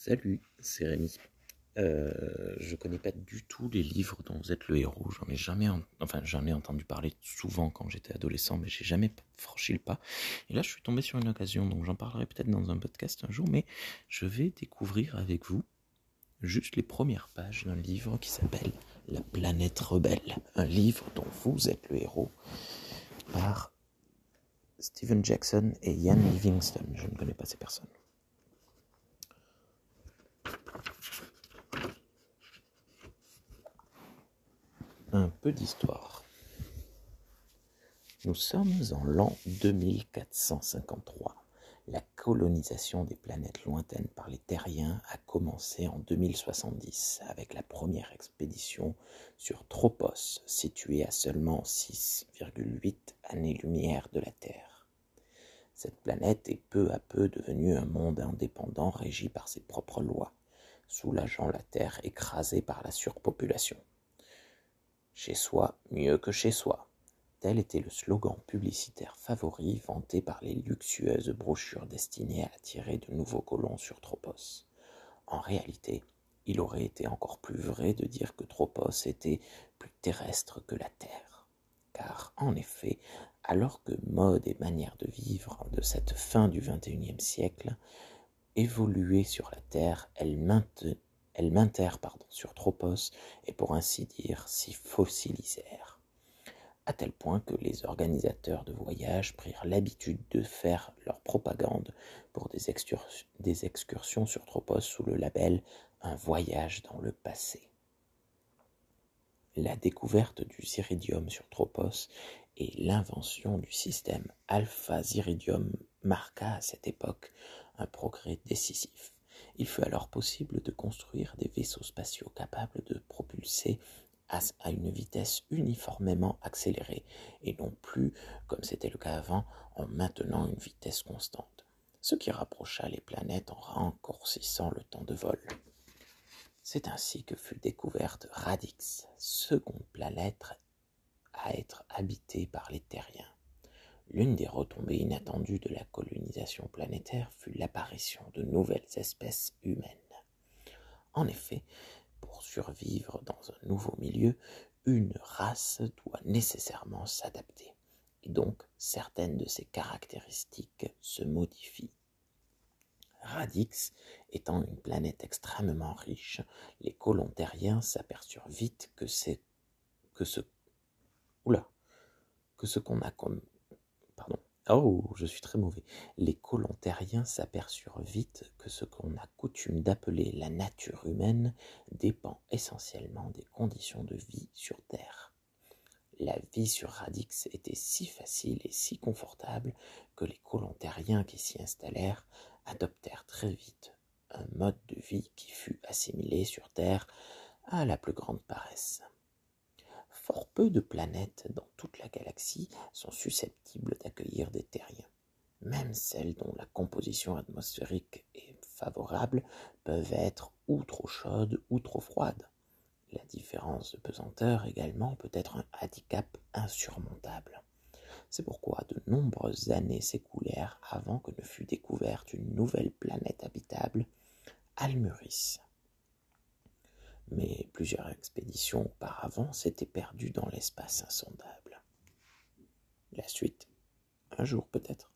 Salut, c'est Rémi. Euh, je connais pas du tout les livres dont vous êtes le héros. J'en ai jamais, enfin entendu parler souvent quand j'étais adolescent, mais j'ai jamais franchi le pas. Et là, je suis tombé sur une occasion, donc j'en parlerai peut-être dans un podcast un jour. Mais je vais découvrir avec vous juste les premières pages d'un livre qui s'appelle La planète rebelle, un livre dont vous êtes le héros par Stephen Jackson et Ian Livingstone. Je ne connais pas ces personnes. Un peu d'histoire. Nous sommes en l'an 2453. La colonisation des planètes lointaines par les terriens a commencé en 2070 avec la première expédition sur Tropos, située à seulement 6,8 années-lumière de la Terre. Cette planète est peu à peu devenue un monde indépendant régi par ses propres lois, soulageant la Terre écrasée par la surpopulation. Chez soi, mieux que chez soi. Tel était le slogan publicitaire favori vanté par les luxueuses brochures destinées à attirer de nouveaux colons sur Tropos. En réalité, il aurait été encore plus vrai de dire que Tropos était plus terrestre que la Terre. Car, en effet, alors que mode et manière de vivre de cette fin du XXIe siècle évoluaient sur la Terre, elles maintenaient maintèrent pardon, sur Tropos et pour ainsi dire s'y fossilisèrent. À tel point que les organisateurs de voyages prirent l'habitude de faire leur propagande pour des, des excursions sur Tropos sous le label Un voyage dans le passé. La découverte du ziridium sur Tropos et l'invention du système alpha-ziridium marqua à cette époque un progrès décisif. Il fut alors possible de construire des vaisseaux spatiaux capables de propulser à une vitesse uniformément accélérée, et non plus, comme c'était le cas avant, en maintenant une vitesse constante, ce qui rapprocha les planètes en raccourcissant le temps de vol. C'est ainsi que fut découverte Radix, seconde planète à être habitée par les terriens. L'une des retombées inattendues de la colonisation planétaire fut l'apparition de nouvelles espèces humaines. En effet, pour survivre dans un nouveau milieu, une race doit nécessairement s'adapter, et donc certaines de ses caractéristiques se modifient. Radix étant une planète extrêmement riche, les colons terriens s'aperçurent vite que c'est que ce que ce qu'on a comme Oh, je suis très mauvais. Les colons terriens s'aperçurent vite que ce qu'on a coutume d'appeler la nature humaine dépend essentiellement des conditions de vie sur Terre. La vie sur Radix était si facile et si confortable que les colons terriens qui s'y installèrent adoptèrent très vite un mode de vie qui fut assimilé sur Terre à la plus grande paresse. Fort peu de planètes dans toute la galaxie sont susceptibles d'accueillir des terriens. Même celles dont la composition atmosphérique est favorable peuvent être ou trop chaudes ou trop froides. La différence de pesanteur également peut être un handicap insurmontable. C'est pourquoi de nombreuses années s'écoulèrent avant que ne fût découverte une nouvelle planète habitable, Almuris mais plusieurs expéditions auparavant s'étaient perdues dans l'espace insondable. La suite, un jour peut-être.